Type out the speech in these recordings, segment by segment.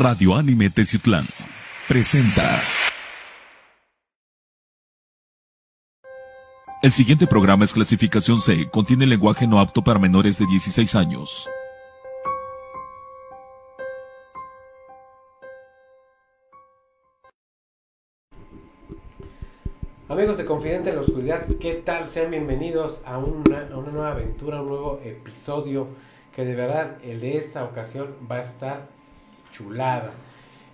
Radio Anime Teciutlán presenta. El siguiente programa es clasificación C, contiene lenguaje no apto para menores de 16 años. Amigos de Confidente en la Oscuridad, ¿qué tal? Sean bienvenidos a una, a una nueva aventura, un nuevo episodio que de verdad el de esta ocasión va a estar chulada.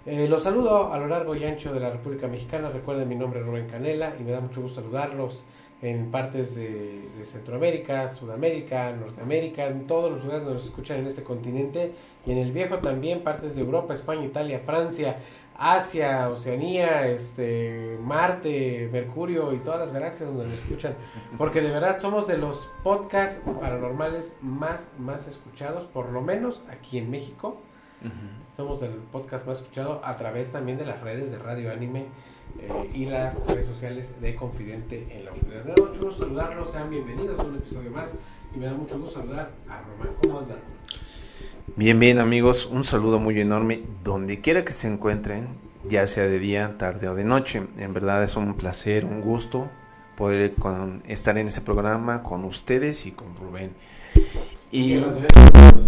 Eh, los saludo a lo largo y ancho de la República Mexicana. Recuerden, mi nombre es Rubén Canela y me da mucho gusto saludarlos en partes de, Centroamérica, Sudamérica, Norteamérica, en todos los lugares donde nos escuchan en este continente y en el viejo también, partes de Europa, España, Italia, Francia, Asia, Oceanía, este, Marte, Mercurio y todas las galaxias donde nos escuchan. Porque de verdad somos de los podcasts paranormales más, más escuchados, por lo menos aquí en México. Somos del podcast más escuchado a través también de las redes de Radio Anime eh, y las redes sociales de Confidente en la Oscuridad. Me da mucho gusto saludarlos, sean bienvenidos a un episodio más y me da mucho gusto saludar a Román. ¿Cómo andan? Bien, bien amigos, un saludo muy enorme donde quiera que se encuentren, ya sea de día, tarde o de noche. En verdad es un placer, un gusto poder con- estar en ese programa con ustedes y con Rubén. Y Nos,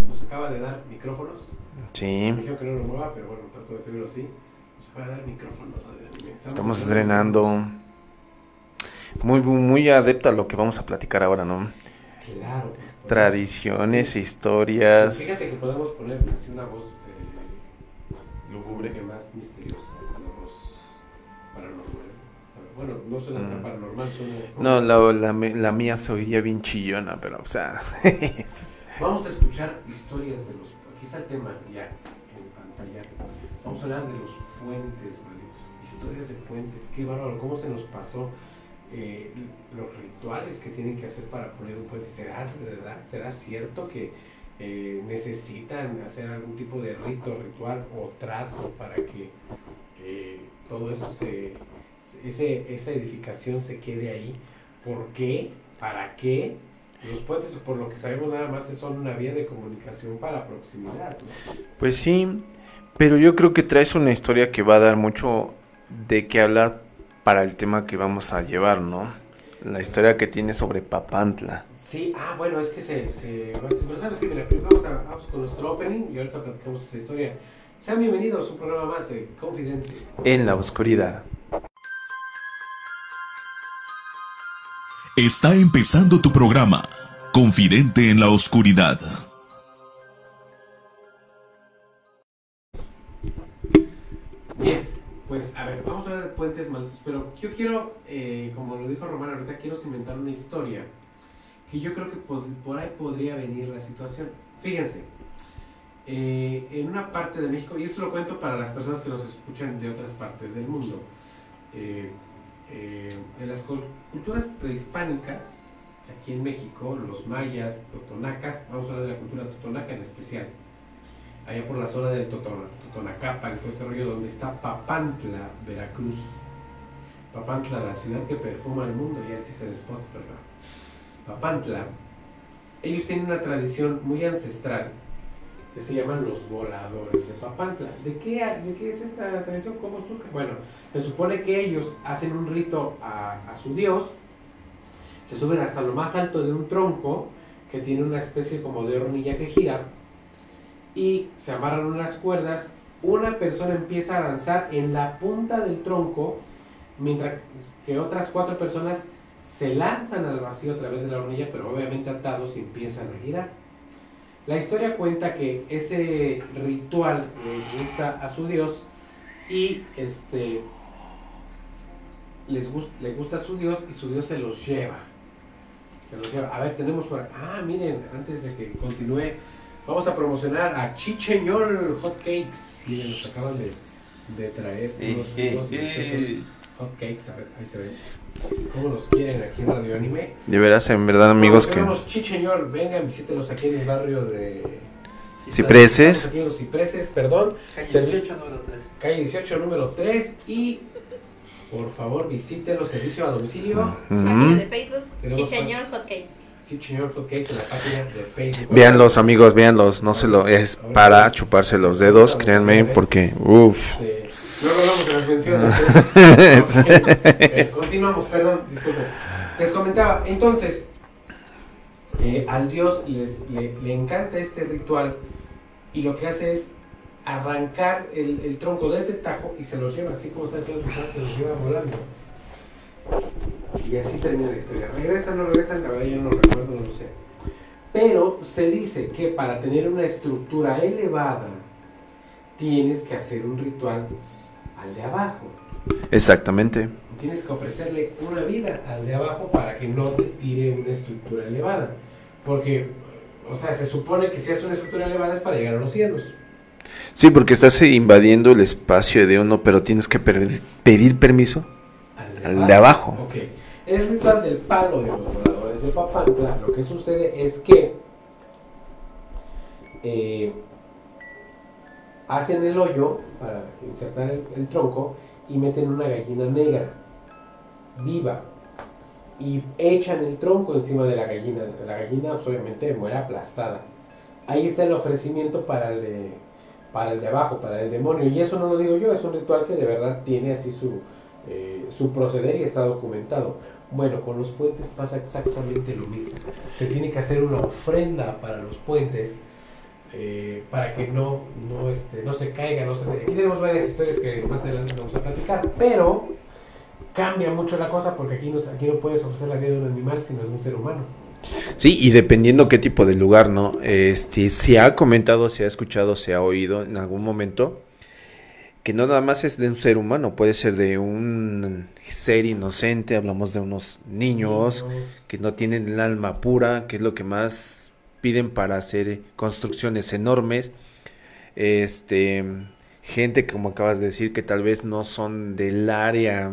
nos acaba de dar micrófonos. Sí, Me dijeron que no lo mueva, pero bueno, trato de hacerlo así. Acaba de dar Anime. estamos estrenando muy, muy adepto a lo que vamos a platicar ahora, ¿no? Claro. Tradiciones, Fíjate historias. que podemos poner así una voz eh, que más misteriosa, una voz paranormal. Bueno, no suena tan Mm. paranormal, suena. No, la, la, la mía se oía bien chillona, pero o sea, Vamos a escuchar historias de los. Aquí está el tema ya en pantalla. Vamos a hablar de los puentes, malditos. Historias de puentes, qué bárbaro, cómo se nos pasó. eh, los rituales que tienen que hacer para poner un puente. ¿Será verdad? ¿Será cierto que eh, necesitan hacer algún tipo de rito, ritual o trato para que eh, todo eso se. Esa edificación se quede ahí? ¿Por qué? ¿Para qué? Los puentes, por lo que sabemos nada más, son una vía de comunicación para proximidad. ¿no? Pues sí, pero yo creo que traes una historia que va a dar mucho de qué hablar para el tema que vamos a llevar, ¿no? La historia que tiene sobre Papantla. Sí, ah, bueno, es que se... se pero sabes que, mira, vamos, a- vamos con nuestro opening y ahorita platicamos esa historia. Sean bienvenidos a un programa más de Confidente. En la oscuridad. Está empezando tu programa, Confidente en la Oscuridad. Bien, pues a ver, vamos a hablar de puentes malditos, pero yo quiero, eh, como lo dijo Román ahorita, quiero cimentar una historia que yo creo que por, ahí podría venir la situación. Fíjense, eh, en una parte de México, y esto lo cuento para las personas que nos escuchan de otras partes del mundo, eh, eh, en las cul- culturas prehispánicas, aquí en México, los mayas, totonacas, vamos a hablar de la cultura totonaca en especial, allá por la zona del Totona- Totonacapan, todo ese rollo donde está Papantla, Veracruz. Papantla, la ciudad que perfuma el mundo, ya existe el spot, ¿verdad? Papantla, ellos tienen una tradición muy ancestral que se llaman los voladores de Papantla. ¿De qué, es esta tradición? ¿Cómo surge? Bueno, se supone que ellos hacen un rito a, a su dios, se suben hasta lo más alto de un tronco que tiene una especie como de hornilla que gira y se amarran unas cuerdas. Una persona empieza a danzar en la punta del tronco, mientras que otras cuatro personas se lanzan al vacío a través de la hornilla, pero obviamente atados y empiezan a girar. La historia cuenta que ese ritual les gusta a su dios y este les gusta, le gusta a su dios y su dios se los lleva. Se los lleva. A ver, tenemos por Ah, miren, antes de que continúe, vamos a promocionar a Chicheñol Hot Cakes. Miren, nos acaban de, de traer unos, unos deliciosos hot cakes. A ver, ahí se ven. ¿Cómo los quieren aquí en Radio Anime? De veras, en verdad, amigos, que Tenemos Chicheñol, vengan, visítenos aquí en el barrio de Cipreses. Aquí en los Cipreses, perdón. Calle Servi- 18, número 3. Calle 18, número 3. Y por favor visítenos, servicio a domicilio. Página de Facebook, Tenemos Chicheñol Hotcakes. Sí, señor, que en la página de Facebook. Véanlos, amigos, véanlos. No se lo es para chuparse los dedos, créanme, porque uff. Luego vamos a las menciones. continuamos, perdón, disculpen. Les comentaba, entonces, eh, al dios les, le, le, encanta este ritual y lo que hace es arrancar el, el tronco de ese tajo y se los lleva, así como está haciendo se los lleva volando. Y así termina la historia. Regresan, no regresan, la verdad yo no recuerdo, no lo sé. Pero se dice que para tener una estructura elevada tienes que hacer un ritual al de abajo. Exactamente. Tienes que ofrecerle una vida al de abajo para que no te tire una estructura elevada. Porque, o sea, se supone que si haces una estructura elevada es para llegar a los cielos. Sí, porque estás invadiendo el espacio de uno, pero tienes que pedir permiso al de, abajo. Ok. En el ritual del palo de los voladores de Papantla, lo que sucede es que eh, hacen el hoyo para insertar el, tronco y meten una gallina negra, viva, y echan el tronco encima de la gallina. La gallina pues, obviamente muere aplastada. Ahí está el ofrecimiento para el de para el de abajo, para el demonio. Y eso no lo digo yo, es un ritual que de verdad tiene así su, eh, su proceder y está documentado. Bueno, con los puentes pasa exactamente lo mismo. Se tiene que hacer una ofrenda para los puentes eh, para que no, no, este, no se caiga. No se... Aquí tenemos varias historias que más adelante vamos a platicar, pero cambia mucho la cosa porque aquí no, aquí no puedes ofrecer la vida de un animal, sino de un ser humano. Sí, y dependiendo qué tipo de lugar, ¿no? Este, se ha comentado, se ha escuchado, se ha oído en algún momento que no nada más es de un ser humano, puede ser de un ser inocente, hablamos de unos niños, que no tienen el alma pura, que es lo que más piden para hacer construcciones enormes. Este, gente como acabas de decir que tal vez no son del área.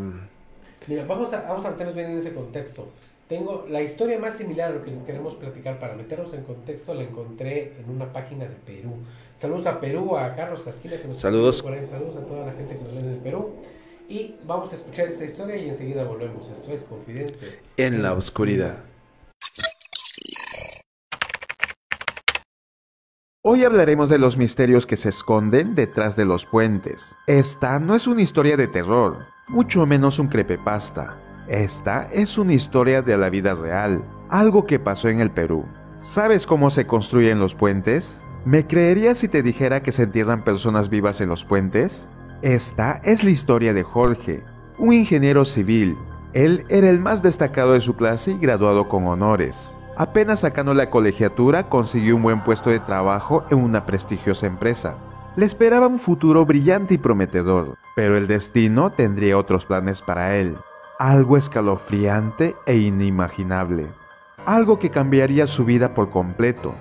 Mira, vamos a, vamos a meternos bien en ese contexto. Tengo la historia más similar a lo que les queremos platicar para meternos en contexto, la encontré en una página de Perú. Saludos a Perú, a Carlos Casquila que nos Saludos. Por ahí. Saludos a toda la gente que nos ven en Perú. Y vamos a escuchar esta historia y enseguida volvemos. Esto es Confidente. En la oscuridad. Hoy hablaremos de los misterios que se esconden detrás de los puentes. Esta no es una historia de terror, mucho menos un crepepasta. Esta es una historia de la vida real, algo que pasó en el Perú. ¿Sabes cómo se construyen los puentes? ¿Me creerías si te dijera que se entierran personas vivas en los puentes? Esta es la historia de Jorge, un ingeniero civil. Él era el más destacado de su clase y graduado con honores. Apenas sacando la colegiatura consiguió un buen puesto de trabajo en una prestigiosa empresa. Le esperaba un futuro brillante y prometedor, pero el destino tendría otros planes para él. Algo escalofriante e inimaginable. Algo que cambiaría su vida por completo.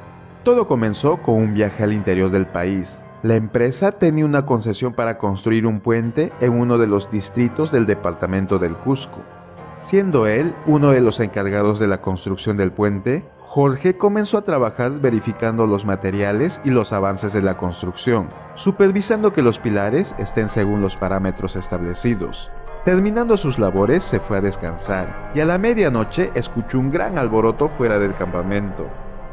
Todo comenzó con un viaje al interior del país. La empresa tenía una concesión para construir un puente en uno de los distritos del departamento del Cusco. Siendo él uno de los encargados de la construcción del puente, Jorge comenzó a trabajar verificando los materiales y los avances de la construcción, supervisando que los pilares estén según los parámetros establecidos. Terminando sus labores, se fue a descansar y a la medianoche escuchó un gran alboroto fuera del campamento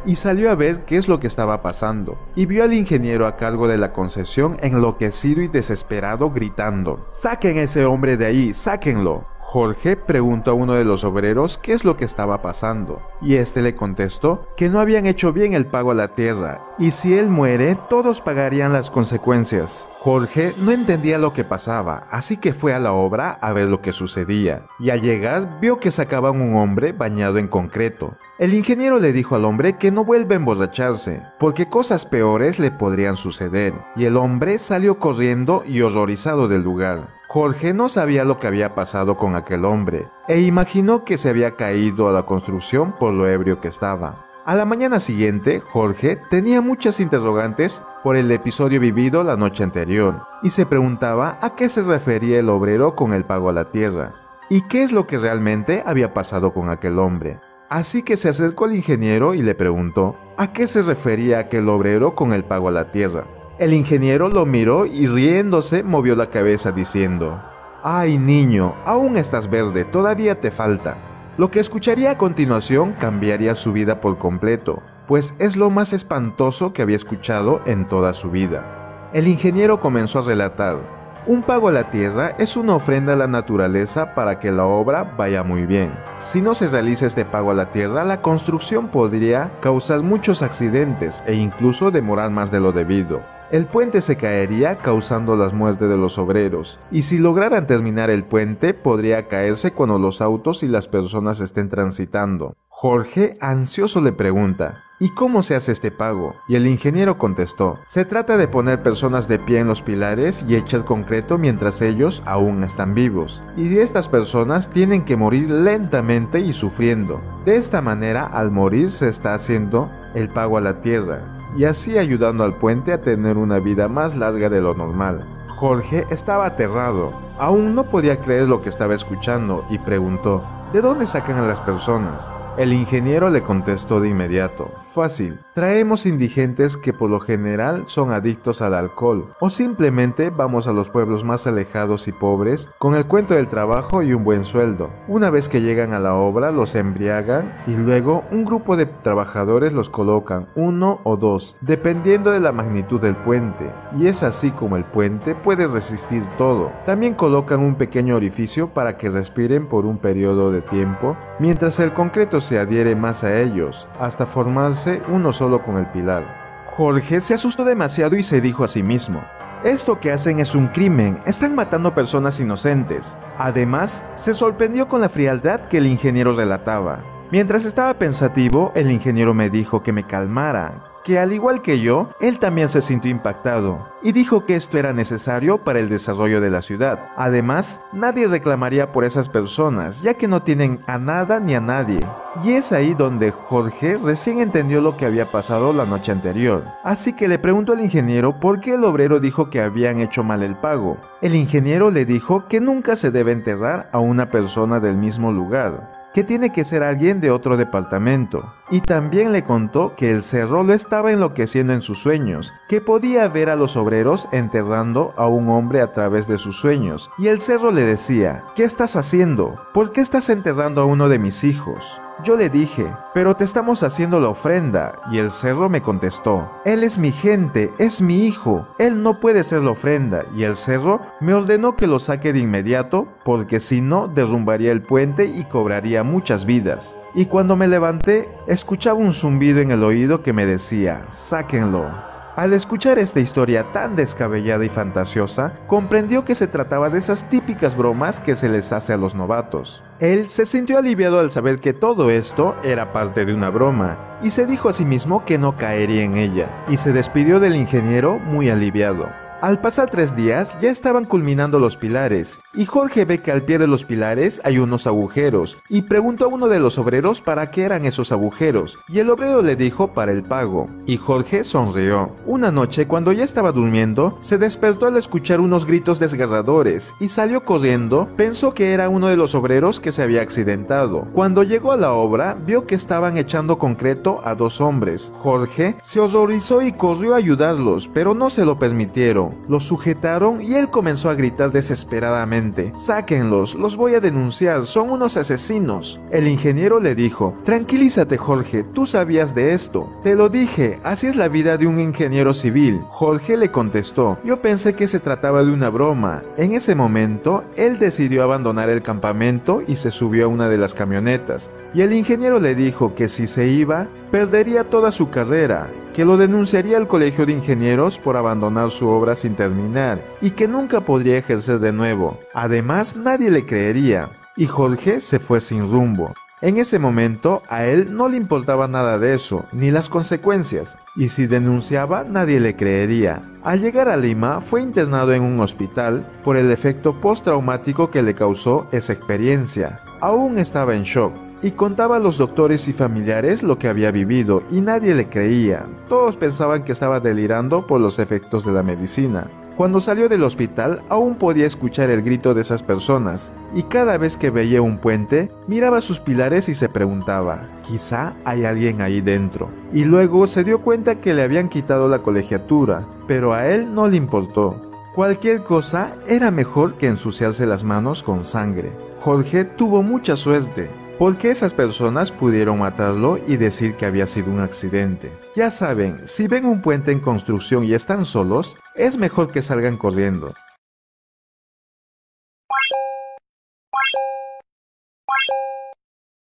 y salió a ver qué es lo que estaba pasando, y vio al ingeniero a cargo de la concesión enloquecido y desesperado gritando, ¡Saquen ese hombre de ahí! ¡Sáquenlo! Jorge preguntó a uno de los obreros qué es lo que estaba pasando, y este le contestó que no habían hecho bien el pago a la tierra, y si él muere, todos pagarían las consecuencias. Jorge no entendía lo que pasaba, así que fue a la obra a ver lo que sucedía, y al llegar vio que sacaban un hombre bañado en concreto. El ingeniero le dijo al hombre que no vuelva a emborracharse, porque cosas peores le podrían suceder, y el hombre salió corriendo y horrorizado del lugar. Jorge no sabía lo que había pasado con aquel hombre e imaginó que se había caído a la construcción por lo ebrio que estaba. A la mañana siguiente, Jorge tenía muchas interrogantes por el episodio vivido la noche anterior y se preguntaba a qué se refería el obrero con el pago a la tierra y qué es lo que realmente había pasado con aquel hombre. Así que se acercó al ingeniero y le preguntó a qué se refería aquel obrero con el pago a la tierra. El ingeniero lo miró y riéndose movió la cabeza diciendo, Ay niño, aún estás verde, todavía te falta. Lo que escucharía a continuación cambiaría su vida por completo, pues es lo más espantoso que había escuchado en toda su vida. El ingeniero comenzó a relatar, un pago a la tierra es una ofrenda a la naturaleza para que la obra vaya muy bien. Si no se realiza este pago a la tierra, la construcción podría causar muchos accidentes e incluso demorar más de lo debido. El puente se caería causando las muertes de los obreros, y si lograran terminar el puente podría caerse cuando los autos y las personas estén transitando. Jorge, ansioso, le pregunta, ¿Y cómo se hace este pago? Y el ingeniero contestó, se trata de poner personas de pie en los pilares y echar concreto mientras ellos aún están vivos. Y estas personas tienen que morir lentamente y sufriendo. De esta manera, al morir se está haciendo el pago a la tierra, y así ayudando al puente a tener una vida más larga de lo normal. Jorge estaba aterrado, aún no podía creer lo que estaba escuchando y preguntó, ¿de dónde sacan a las personas? El ingeniero le contestó de inmediato, fácil, traemos indigentes que por lo general son adictos al alcohol, o simplemente vamos a los pueblos más alejados y pobres con el cuento del trabajo y un buen sueldo. Una vez que llegan a la obra los embriagan y luego un grupo de trabajadores los colocan, uno o dos, dependiendo de la magnitud del puente, y es así como el puente puede resistir todo. También colocan un pequeño orificio para que respiren por un periodo de tiempo, mientras el concreto se adhiere más a ellos, hasta formarse uno solo con el pilar. Jorge se asustó demasiado y se dijo a sí mismo, esto que hacen es un crimen, están matando personas inocentes. Además, se sorprendió con la frialdad que el ingeniero relataba. Mientras estaba pensativo, el ingeniero me dijo que me calmara, que al igual que yo, él también se sintió impactado y dijo que esto era necesario para el desarrollo de la ciudad. Además, nadie reclamaría por esas personas, ya que no tienen a nada ni a nadie. Y es ahí donde Jorge recién entendió lo que había pasado la noche anterior. Así que le preguntó al ingeniero por qué el obrero dijo que habían hecho mal el pago. El ingeniero le dijo que nunca se debe enterrar a una persona del mismo lugar, tiene que ser alguien de otro departamento. Y también le contó que el cerro lo estaba enloqueciendo en sus sueños, que podía ver a los obreros enterrando a un hombre a través de sus sueños. Y el cerro le decía, ¿qué estás haciendo? ¿Por qué estás enterrando a uno de mis hijos? Yo le dije, pero te estamos haciendo la ofrenda, y el cerro me contestó, Él es mi gente, es mi hijo, Él no puede ser la ofrenda, y el cerro me ordenó que lo saque de inmediato, porque si no derrumbaría el puente y cobraría muchas vidas. Y cuando me levanté, escuchaba un zumbido en el oído que me decía, sáquenlo. Al escuchar esta historia tan descabellada y fantasiosa, comprendió que se trataba de esas típicas bromas que se les hace a los novatos. Él se sintió aliviado al saber que todo esto era parte de una broma, y se dijo a sí mismo que no caería en ella, y se despidió del ingeniero muy aliviado. Al pasar tres días ya estaban culminando los pilares y Jorge ve que al pie de los pilares hay unos agujeros y preguntó a uno de los obreros para qué eran esos agujeros y el obrero le dijo para el pago y Jorge sonrió. Una noche cuando ya estaba durmiendo se despertó al escuchar unos gritos desgarradores y salió corriendo, pensó que era uno de los obreros que se había accidentado. Cuando llegó a la obra vio que estaban echando concreto a dos hombres. Jorge se horrorizó y corrió a ayudarlos pero no se lo permitieron lo sujetaron y él comenzó a gritar desesperadamente, Sáquenlos, los voy a denunciar, son unos asesinos. El ingeniero le dijo, Tranquilízate Jorge, tú sabías de esto. Te lo dije, así es la vida de un ingeniero civil. Jorge le contestó, yo pensé que se trataba de una broma. En ese momento, él decidió abandonar el campamento y se subió a una de las camionetas. Y el ingeniero le dijo que si se iba, perdería toda su carrera que lo denunciaría al Colegio de Ingenieros por abandonar su obra sin terminar y que nunca podría ejercer de nuevo. Además, nadie le creería, y Jorge se fue sin rumbo. En ese momento a él no le importaba nada de eso, ni las consecuencias, y si denunciaba nadie le creería. Al llegar a Lima fue internado en un hospital por el efecto postraumático que le causó esa experiencia. Aún estaba en shock, y contaba a los doctores y familiares lo que había vivido y nadie le creía. Todos pensaban que estaba delirando por los efectos de la medicina. Cuando salió del hospital aún podía escuchar el grito de esas personas y cada vez que veía un puente miraba sus pilares y se preguntaba, quizá hay alguien ahí dentro. Y luego se dio cuenta que le habían quitado la colegiatura, pero a él no le importó. Cualquier cosa era mejor que ensuciarse las manos con sangre. Jorge tuvo mucha suerte, porque esas personas pudieron matarlo y decir que había sido un accidente. Ya saben, si ven un puente en construcción y están solos, es mejor que salgan corriendo.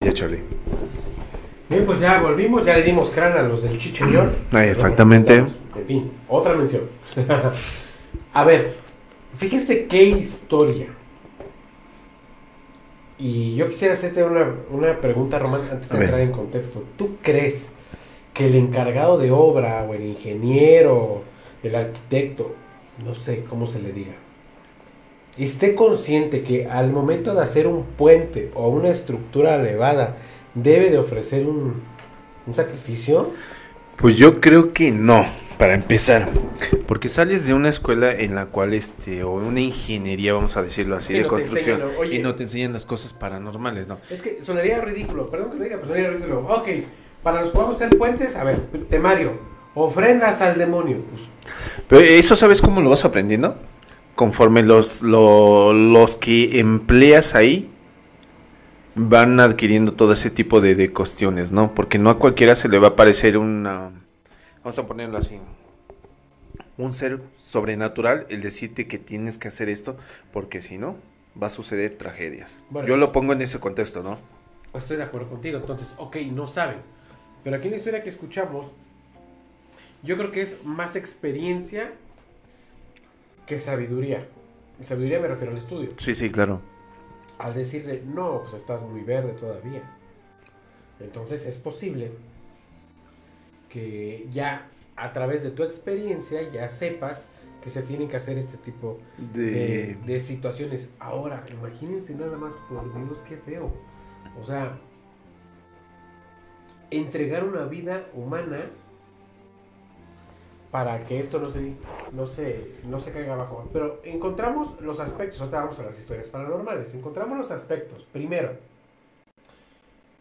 Ya, Charlie. Bien, pues ya volvimos, ya le dimos crán a los del chicheñor. Ah, exactamente. En fin, otra mención. a ver, fíjense qué historia. Y yo quisiera hacerte una, una pregunta, Román, antes A de entrar en contexto. ¿Tú crees que el encargado de obra o el ingeniero, el arquitecto, no sé cómo se le diga, esté consciente que al momento de hacer un puente o una estructura elevada debe de ofrecer un, un sacrificio? Pues yo creo que no, para empezar. Porque sales de una escuela en la cual, este, o una ingeniería, vamos a decirlo así, Sí, de no construcción, enseñan, oye. y no te enseñan las cosas paranormales, ¿no? Es que sonaría ridículo, perdón que lo diga, pero sonaría ridículo. Ok, para los que vamos a hacer puentes, a ver, temario, ofrendas al demonio. Pues, Pero eso, ¿sabes cómo lo vas aprendiendo? Conforme los, lo- los que empleas ahí van adquiriendo todo ese tipo de, de cuestiones, ¿no? Porque no a cualquiera se le va a parecer una... Vamos a ponerlo así. Un ser sobrenatural el decirte que tienes que hacer esto, porque si no, va a suceder tragedias. Bueno. Yo lo pongo en ese contexto, ¿no? estoy de acuerdo contigo, entonces, ok, no saben. Pero aquí en la historia que escuchamos, yo creo que es más experiencia que sabiduría. Sabiduría me refiero al estudio. Sí, sí, claro. Al decirle, no, pues estás muy verde todavía. Entonces es posible que ya a través de tu experiencia ya sepas que se tienen que hacer este tipo de, De... de situaciones. Ahora, imagínense nada más, por Dios, qué feo. O sea, entregar una vida humana para que esto no se, no se, no se caiga abajo. Pero encontramos los aspectos, ahorita vamos a las historias paranormales, encontramos los aspectos. Primero,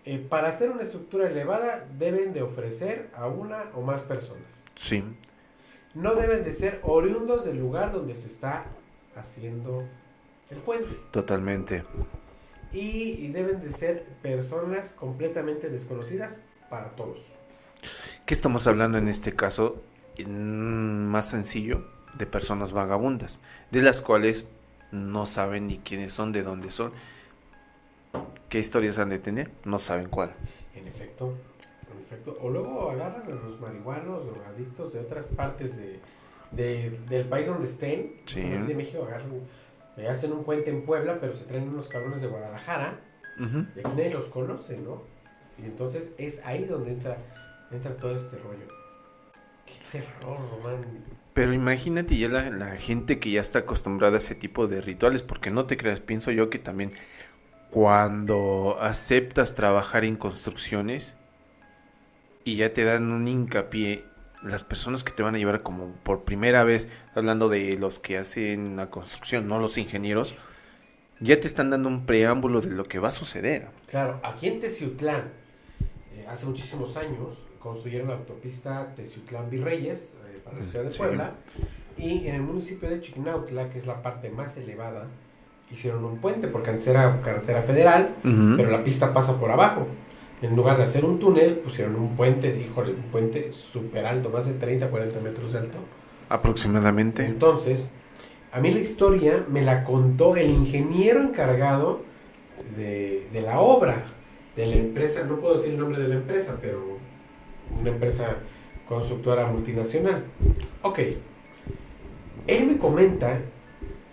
eh, para hacer una estructura elevada deben de ofrecer a una o más personas. Sí. No deben de ser oriundos del lugar donde se está haciendo el puente. Totalmente. Y, y deben de ser personas completamente desconocidas para todos. ¿Qué estamos hablando en este caso? Más sencillo, de personas vagabundas, de las cuales no saben ni quiénes son, de dónde son, qué historias han de tener, no saben cuál. En efecto, en efecto. O luego agarran a los marihuanos o adictos de otras partes de, de- del país donde estén. Sí. De México agarran, eh, hacen un puente en Puebla, pero se traen unos cabrones de Guadalajara. Ujú. Y aquí nadie los conoce, ¿no? Y entonces es ahí donde entra, entra todo este rollo. Qué terror, Román. Pero imagínate ya la, la gente que ya está acostumbrada a ese tipo de rituales, porque no te creas, pienso yo que también cuando aceptas trabajar en construcciones y ya te dan un hincapié, las personas que te van a llevar como por primera vez, hablando de los que hacen la construcción, no los ingenieros, ya te están dando un preámbulo de lo que va a suceder. Claro, aquí en Teciutlán, eh, hace muchísimos años, construyeron la autopista Teciutlán Virreyes eh, para la ciudad de Sí. Puebla. Y en el municipio de Chignautla, que es la parte más elevada, hicieron un puente, porque antes era carretera federal, pero la pista pasa por abajo. En lugar de hacer un túnel, pusieron un puente, híjole, un puente súper alto, más de 30, 40 metros de alto. Aproximadamente. Entonces, a mí la historia me la contó el ingeniero encargado de, de la obra, de la empresa, no puedo decir el nombre de la empresa, pero una empresa constructora multinacional. Ok, él me comenta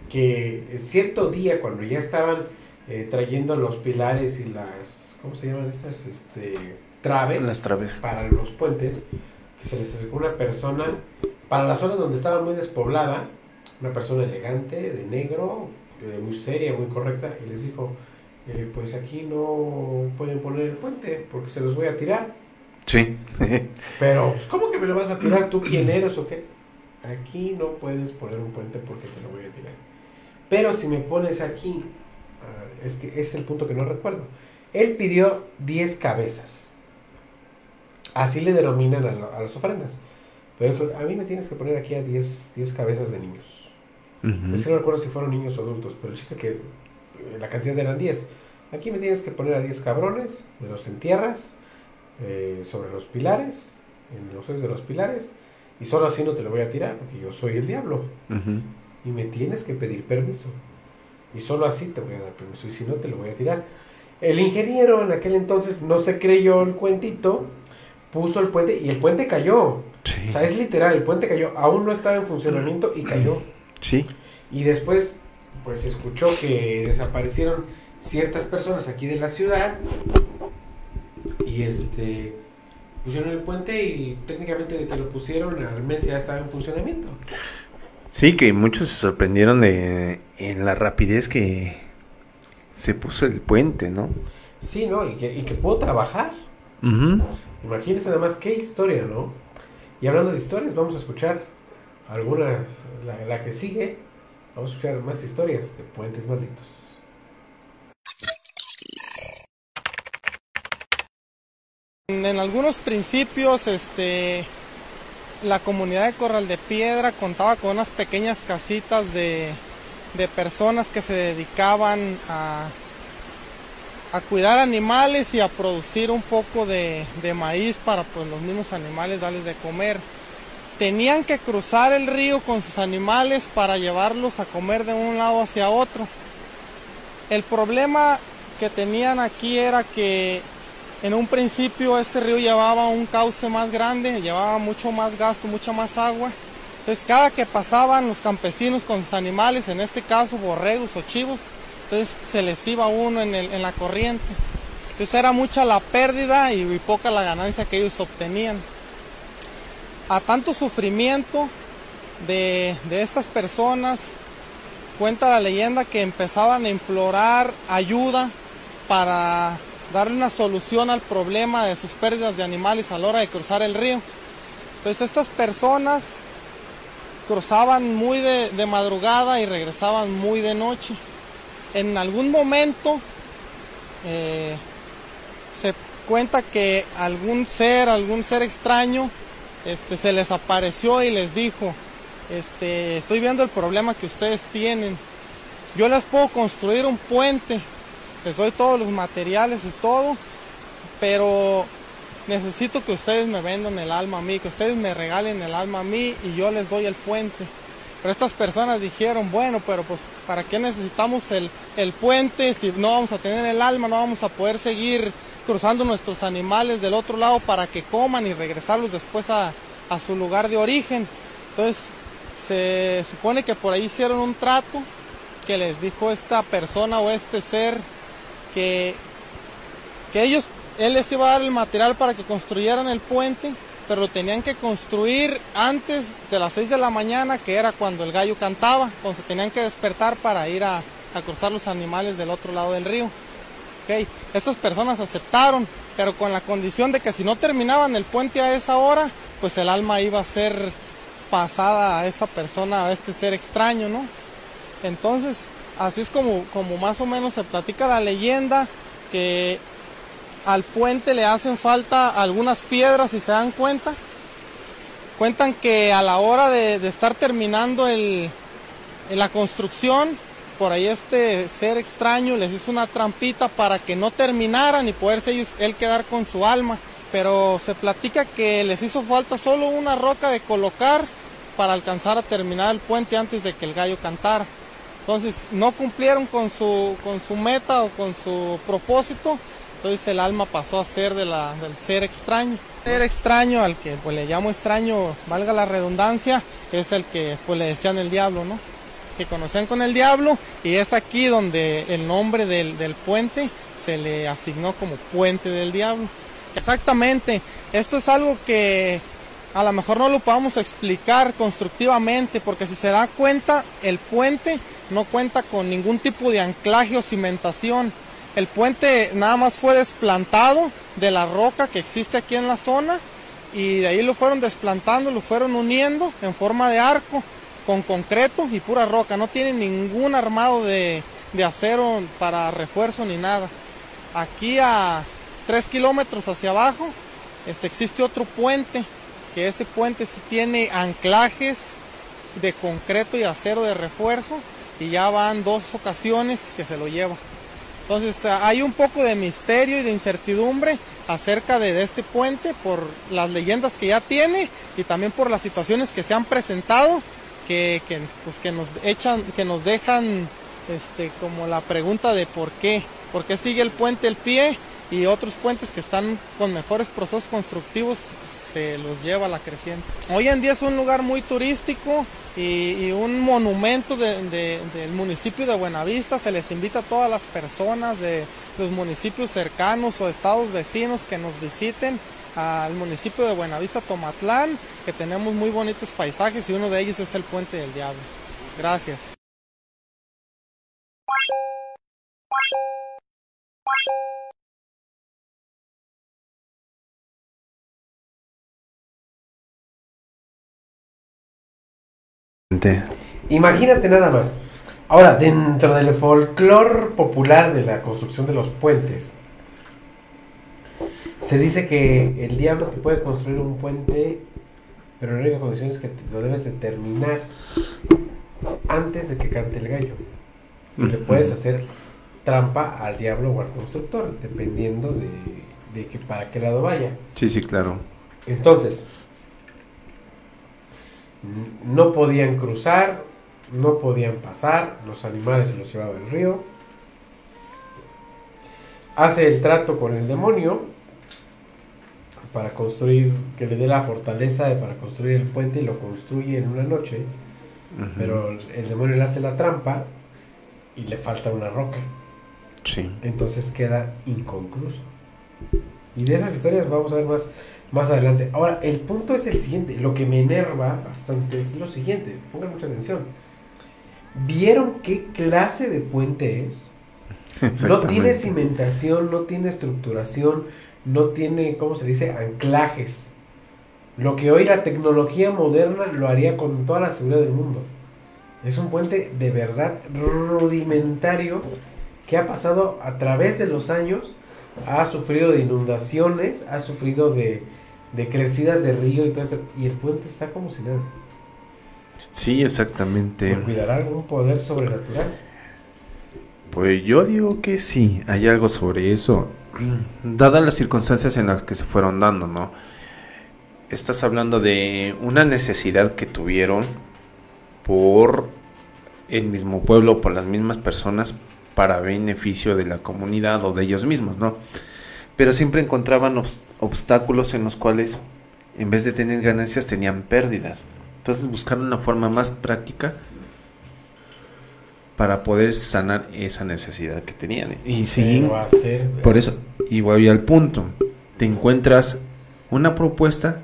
que cierto día cuando ya estaban eh, trayendo los pilares y las, ¿cómo se llaman estas? Este, traves Las traves. para los puentes, que se les acercó una persona, para la zona donde estaba muy despoblada, una persona elegante, de negro, eh, muy seria, muy correcta, y les dijo, eh, pues aquí no pueden poner el puente porque se los voy a tirar. Sí. Pero, pues, ¿cómo que me lo vas a tirar? ¿Tú quién eres o qué? Aquí no puedes poner un puente porque te lo voy a tirar. Pero si me pones aquí, ah, es que es el punto que no recuerdo. Él pidió 10 cabezas. Así le denominan a, la- a las ofrendas. Pero dijo, a mí me tienes que poner aquí a 10, 10 cabezas de niños. Es que no recuerdo si fueron niños o adultos, pero el chiste que eh, la cantidad eran 10. aquí me tienes que poner a 10 cabrones, me los entierras eh, sobre los pilares, en los de los pilares, y solo así no te lo voy a tirar, porque yo soy el diablo. Y me tienes que pedir permiso. Y solo así te voy a dar permiso, y si no te lo voy a tirar. El ingeniero en aquel entonces no se creyó el cuentito, puso el puente y el puente cayó. O sea, es literal, el puente cayó, aún no estaba en funcionamiento y cayó. Sí. Y después, pues escuchó que desaparecieron ciertas personas aquí de la ciudad y este pusieron el puente y técnicamente de que lo pusieron al mes ya estaba en funcionamiento. Sí, que muchos se sorprendieron de, en la rapidez que se puso el puente, ¿no? Sí, ¿no? Y que, y que pudo trabajar. Imagínense nada más qué historia, ¿no? Y hablando de historias, vamos a escuchar algunas, la, la que sigue, vamos a escuchar más historias de puentes malditos. En algunos principios, este, la comunidad de Corral de Piedra contaba con unas pequeñas casitas de, de personas que se dedicaban a, a, cuidar animales y a producir un poco de, de maíz para pues, los mismos animales darles de comer. Tenían que cruzar el río con sus animales para llevarlos a comer de un lado hacia otro. El problema que tenían aquí era que en un principio este río llevaba un cauce más grande, llevaba mucho más gasto, mucha más agua. Entonces cada que pasaban los campesinos con sus animales, en este caso borregos o chivos, entonces se les iba uno en, la corriente. Entonces era mucha la pérdida y, poca la ganancia que ellos obtenían. A tanto sufrimiento de estas personas, cuenta la leyenda que empezaban a implorar ayuda para darle una solución al problema de sus pérdidas de animales a la hora de cruzar el río. Entonces estas personas cruzaban muy de, madrugada y regresaban muy de noche. En algún momento eh, se cuenta que algún ser, algún ser extraño, este, se les apareció y les dijo, este, estoy viendo el problema que ustedes tienen. Yo les puedo construir un puente les doy todos los materiales y todo, pero necesito que ustedes me vendan el alma a mí, que ustedes me regalen el alma a mí y yo les doy el puente. Pero estas personas dijeron, bueno, pero pues ¿para qué necesitamos el, el puente si no vamos a tener el alma, no vamos a poder seguir cruzando nuestros animales del otro lado para que coman y regresarlos después a, a su lugar de origen? Entonces se supone que por ahí hicieron un trato que les dijo esta persona o este ser que, ellos, él les iba a dar el material para que construyeran el puente, pero lo tenían que construir antes de las 6 de la mañana, que era cuando el gallo cantaba, cuando se tenían que despertar para ir a, a cruzar los animales del otro lado del río. Okay. Estas personas aceptaron, pero con la condición de que si no terminaban el puente a esa hora, pues el alma iba a ser pasada a esta persona, a este ser extraño, ¿no? Entonces, Así es como, como más o menos se platica la leyenda, que al puente le hacen falta algunas piedras, si se dan cuenta. Cuentan que a la hora de, estar terminando el, la construcción, por ahí este ser extraño les hizo una trampita para que no terminaran y poderse él quedar con su alma. Pero se platica que les hizo falta solo una roca de colocar para alcanzar a terminar el puente antes de que el gallo cantara. Entonces no cumplieron con su, con su meta o con su propósito, entonces el alma pasó a ser del ser extraño. Ser extraño, al que pues le llamo extraño, valga la redundancia, es el que pues le decían el diablo, ¿no? Que conocían con el diablo y es aquí donde el nombre del, del puente se le asignó como puente del diablo. Exactamente, esto es algo que a lo mejor no lo podamos explicar constructivamente, porque si se da cuenta, el puente no cuenta con ningún tipo de anclaje o cimentación. El puente nada más fue desplantado de la roca que existe aquí en la zona y de ahí lo fueron desplantando, lo fueron uniendo en forma de arco con concreto y pura roca. No tiene ningún armado de, acero para refuerzo ni nada. Aquí a 3 kilómetros hacia abajo este, existe otro puente, que ese puente sí tiene anclajes de concreto y acero de refuerzo y ya van dos ocasiones que se lo lleva. Entonces hay un poco de misterio y de incertidumbre acerca de, este puente por las leyendas que ya tiene y también por las situaciones que se han presentado que, que, pues, que nos echan, que nos dejan este, como la pregunta de por qué, por qué sigue el puente el pie y otros puentes que están con mejores procesos constructivos se los lleva a la creciente. Hoy en día es un lugar muy turístico y, un monumento del municipio de Buenavista. Se les invita a todas las personas de los municipios cercanos o estados vecinos que nos visiten al municipio de Buenavista Tomatlán, que tenemos muy bonitos paisajes y uno de ellos es el Puente del Diablo. Gracias. Imagínate nada más. Ahora, dentro del folclore popular de la construcción de los puentes, se dice que el diablo te puede construir un puente, pero la única condición es que lo debes de terminar antes de que cante el gallo. Le puedes hacer trampa al diablo o al constructor, dependiendo de, de que para qué lado vaya. Sí, sí, claro. Entonces, no podían cruzar, no podían pasar, los animales se los llevaba el río. Hace el trato con el demonio para construir, que le dé la fortaleza para construir el puente y lo construye en una noche. Pero el demonio le hace la trampa y le falta una roca. Sí. Entonces queda inconcluso. Y de esas historias vamos a ver más más adelante. Ahora, el punto es el siguiente. Lo que me enerva bastante es lo siguiente. Pongan mucha atención. ¿Vieron qué clase de puente es? No tiene cimentación, no tiene estructuración, no tiene, ¿cómo se dice?, anclajes. Lo que hoy la tecnología moderna lo haría con toda la seguridad del mundo. Es un puente de verdad rudimentario que ha pasado a través de los años, ha sufrido de inundaciones, ha sufrido de, de crecidas de río y todo eso. Y el puente está como si nada. Sí, exactamente. ¿Cuidará algún poder sobrenatural? Pues yo digo que sí, hay algo sobre eso. Dadas las circunstancias en las que se fueron dando, ¿no? Estás hablando de una necesidad que tuvieron por el mismo pueblo, por las mismas personas, para beneficio de la comunidad o de ellos mismos, ¿no? pero siempre encontraban obstáculos en los cuales en vez de tener ganancias tenían pérdidas. Entonces buscaron una forma más práctica para poder sanar esa necesidad que tenían. Y sí, por eso, y voy al punto, te encuentras una propuesta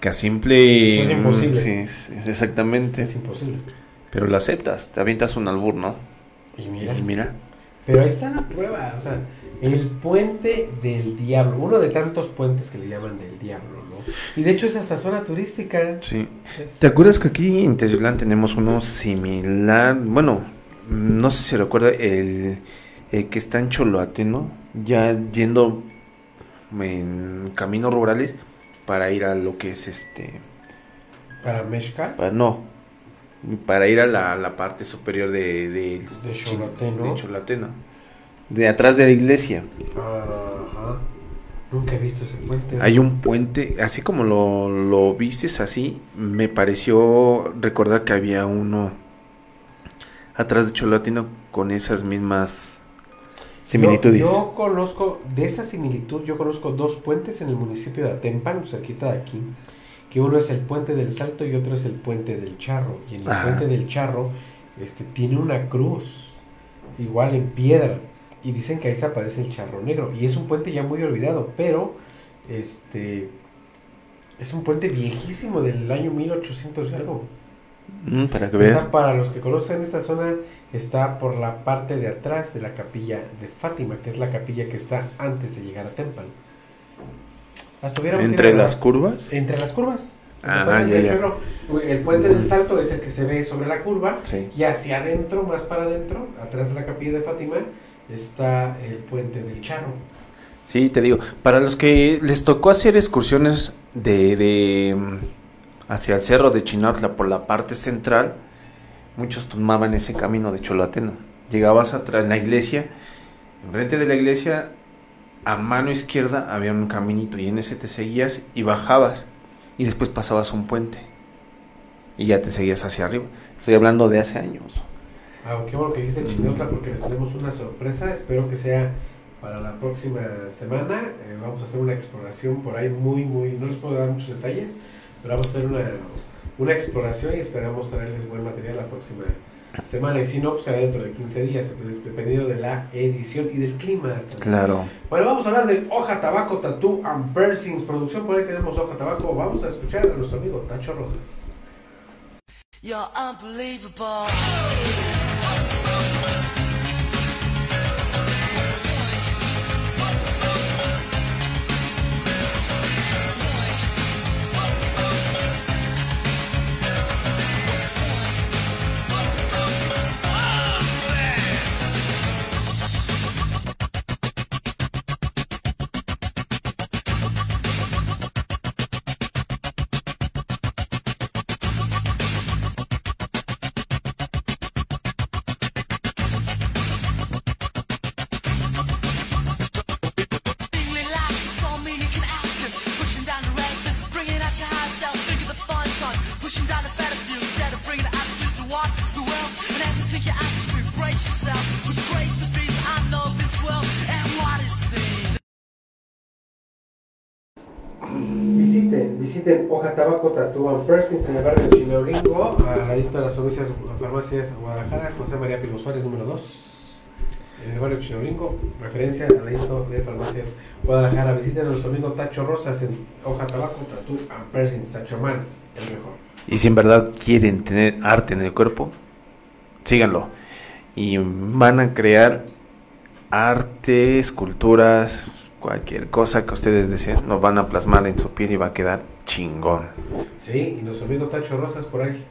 que a simple... es imposible. Sí, exactamente. Es imposible. Pero la aceptas, te avientas un albur, ¿no? Y mira. Y mira. Pero ahí está la prueba, o sea, el puente del diablo, uno de tantos puentes que le llaman del diablo, ¿no? Y de hecho es hasta zona turística. Sí. ¿Te acuerdas que aquí en Tezulán tenemos uno similar? Bueno, no sé si recuerda el, que está en ¿no? ya yendo en caminos rurales para ir a lo que es este... ¿Para Mezcal? no, para ir a la, parte superior de, de, de, de Cholateno de atrás de la iglesia. Ajá. Nunca he visto ese puente. Hay un puente, así como lo, lo vistes así, me pareció recordar que había uno atrás de Cholatino con esas mismas similitudes. Yo, conozco, de esa similitud, yo conozco dos puentes en el municipio de Atempan, cerquita de aquí, que uno es el puente del Salto y otro es el puente del Charro. Y en el puente del Charro este, tiene una cruz, igual en piedra y dicen que ahí se aparece el charro negro. Y es un puente ya muy olvidado, pero este es un puente viejísimo del año 1800 y algo. Mm, para que veas. para los que conocen esta zona, está por la parte de atrás de la capilla de Fátima, que es la capilla que está antes de llegar a Temple. ¿Entre las curvas? Entre las curvas. Ah, ya, ya. El puente del salto es el que se ve sobre la curva y hacia adentro, más para adentro, atrás de la capilla de Fátima, está el puente del Charro. Sí, te digo, para los que les tocó hacer excursiones de, de mm, hacia el cerro de Chinotla por la parte central, muchos tomaban ese camino de Cholateno. llegabas a la iglesia, enfrente de la iglesia, a mano izquierda había un caminito y en ese te seguías y bajabas y después pasabas un puente y ya te seguías hacia arriba. Estoy hablando de hace años. Ah, bueno que dijiste Chinotla porque les tenemos una sorpresa. Espero que sea para la próxima semana. Eh, vamos a hacer una exploración por ahí muy, muy. No les puedo dar muchos detalles, pero vamos a hacer una, una exploración y esperamos traerles buen material la próxima semana. Y si no, pues será dentro de 15 días, dependiendo de la edición y del clima. Claro. Bueno, vamos a hablar de Hoja Tabaco Tattoo and Piercings. Producción, por ahí tenemos Hoja Tabaco. Vamos a escuchar a nuestro amigo Tacho Rosas. You're unbelievable. Visiten Hoja Tabaco Tattoo and Piercings en el barrio de Chilauringo, al ladito de las farmacias, farmacias Guadalajara, José María Pino Suárez, número 2. En el barrio de Chilauringo, referencia al ladito de farmacias Guadalajara. Visiten a nuestro amigo Tacho Rosas en Hoja Tabaco Tattoo and Piercings, Tacho Man, el mejor. Y si en verdad quieren tener arte en el cuerpo, síganlo. Y van a crear arte, esculturas, cualquier cosa que ustedes deseen, nos van a plasmar en su piel y va a quedar chingón. Sí, y nuestro amigo Tacho Rosas por ahí.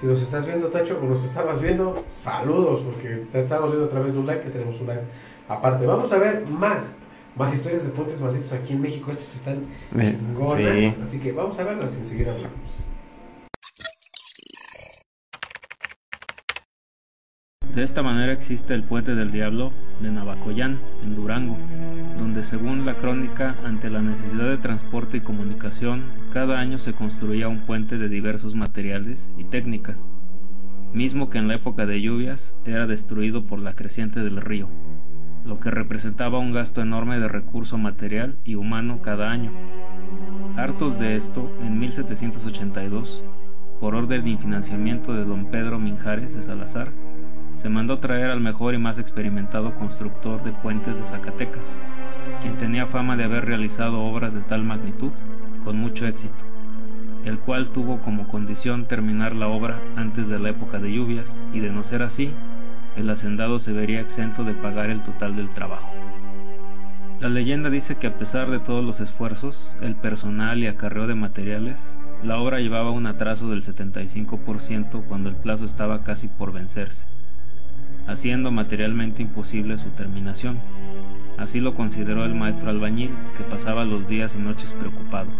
Si nos estás viendo, Tacho, o nos estabas viendo, saludos, porque te estamos viendo a través de un like, que tenemos un like aparte. Vamos a ver más, más historias de puentes malditos aquí en México. Estas están eh, chingonas, así que vamos a verlas y enseguida hablamos. De esta manera existe el Puente del Diablo de Navacoyán, en Durango, donde según la crónica, ante la necesidad de transporte y comunicación, cada año se construía un puente de diversos materiales y técnicas, mismo que en la época de lluvias era destruido por la creciente del río, lo que representaba un gasto enorme de recurso material y humano cada año. Hartos de esto, en 1782, por orden y financiamiento de don Pedro Minjares de Salazar, se mandó traer al mejor y más experimentado constructor de puentes de Zacatecas, quien tenía fama de haber realizado obras de tal magnitud con mucho éxito, el cual tuvo como condición terminar la obra antes de la época de lluvias y de no ser así, el hacendado se vería exento de pagar el total del trabajo. La leyenda dice que a pesar de todos los esfuerzos, el personal y acarreo de materiales, la obra llevaba un atraso del 75% cuando el plazo estaba casi por vencerse haciendo materialmente imposible su terminación. Así lo consideró el maestro albañil, que pasaba los días y noches preocupado,